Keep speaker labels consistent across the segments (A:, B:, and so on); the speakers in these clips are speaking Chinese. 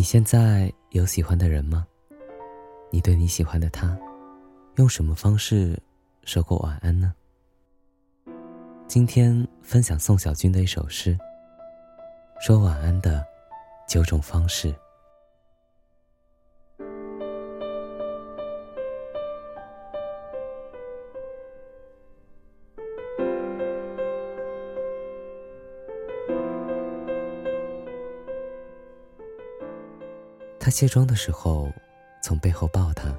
A: 你现在有喜欢的人吗？你对你喜欢的他，用什么方式说过晚安呢？今天分享宋小军的一首诗，说晚安的九种方式。他卸妆的时候，从背后抱她，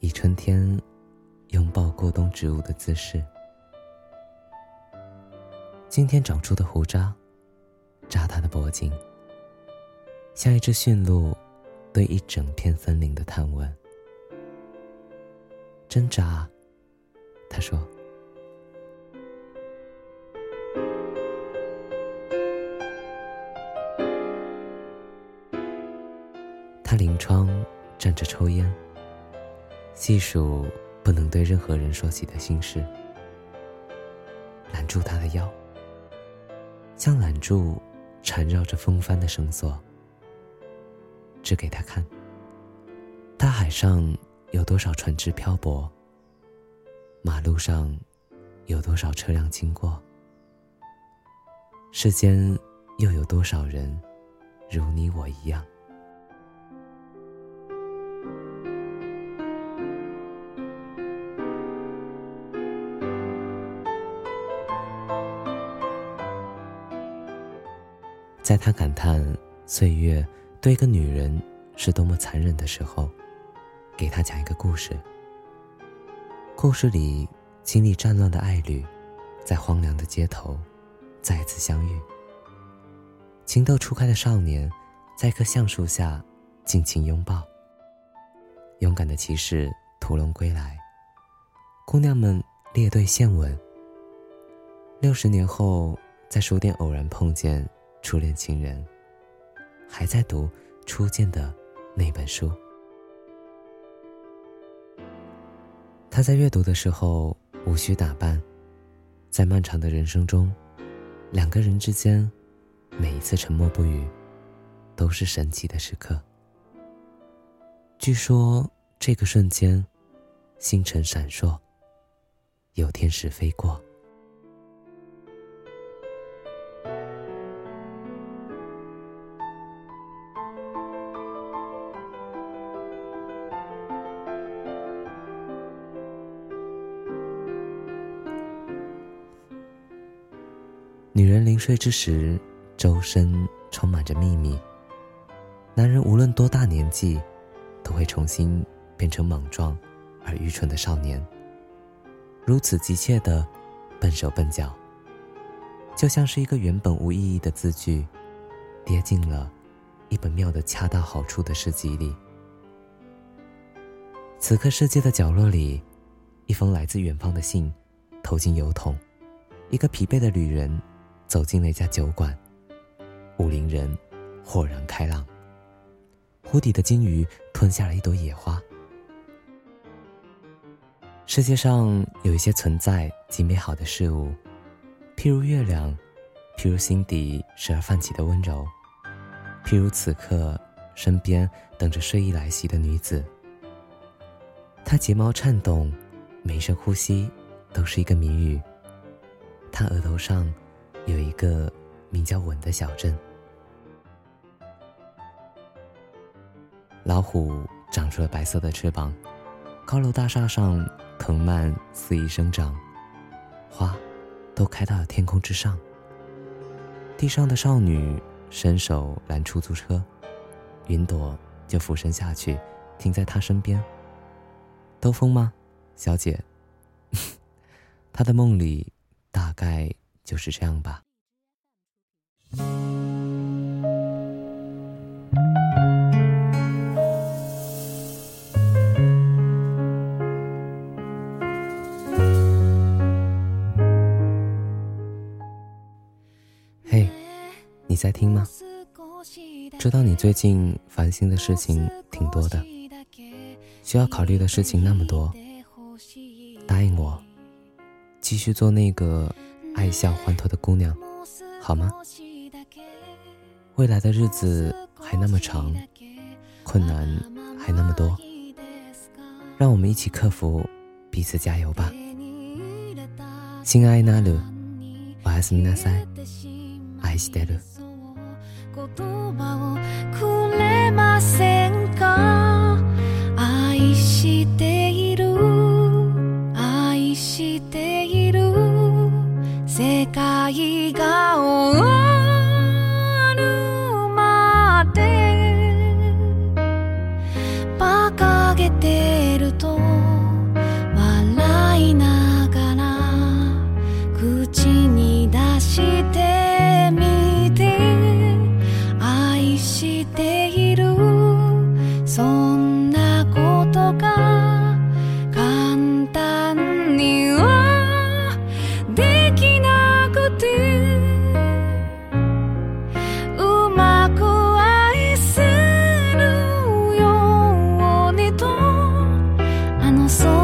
A: 以春天拥抱过冬植物的姿势。今天长出的胡渣，扎他的脖颈，像一只驯鹿对一整片森林的探问。真扎，他说。抽烟，细数不能对任何人说起的心事，揽住他的腰，像揽住缠绕着风帆的绳索，指给他看。大海上有多少船只漂泊？马路上有多少车辆经过？世间又有多少人如你我一样？在他感叹岁月对一个女人是多么残忍的时候，给他讲一个故事。故事里，经历战乱的爱侣，在荒凉的街头，再次相遇。情窦初开的少年，在一棵橡树下，尽情拥抱。勇敢的骑士屠龙归来，姑娘们列队献吻。六十年后，在书店偶然碰见。初恋情人还在读初见的那本书。他在阅读的时候无需打扮，在漫长的人生中，两个人之间每一次沉默不语，都是神奇的时刻。据说这个瞬间，星辰闪烁，有天使飞过。女人临睡之时，周身充满着秘密。男人无论多大年纪，都会重新变成莽撞而愚蠢的少年。如此急切的笨手笨脚，就像是一个原本无意义的字句，跌进了一本妙的恰到好处的诗集里。此刻世界的角落里，一封来自远方的信，投进邮筒，一个疲惫的旅人。走进那家酒馆，武陵人豁然开朗。湖底的金鱼吞下了一朵野花。世界上有一些存在极美好的事物，譬如月亮，譬如心底时而泛起的温柔，譬如此刻身边等着睡意来袭的女子。她睫毛颤动，每一声呼吸都是一个谜语。她额头上。有一个名叫吻的小镇。老虎长出了白色的翅膀，高楼大厦上藤蔓肆意生长，花都开到了天空之上。地上的少女伸手拦出租车，云朵就俯身下去，停在她身边。兜风吗，小姐？她的梦里大概。就是这样吧。嘿，你在听吗？知道你最近烦心的事情挺多的，需要考虑的事情那么多，答应我，继续做那个。爱笑欢脱的姑娘，好吗？未来的日子还那么长，困难还那么多，让我们一起克服，彼此加油吧！亲爱的纳鲁，瓦斯米纳赛，爱して。
B: 笑顔あの空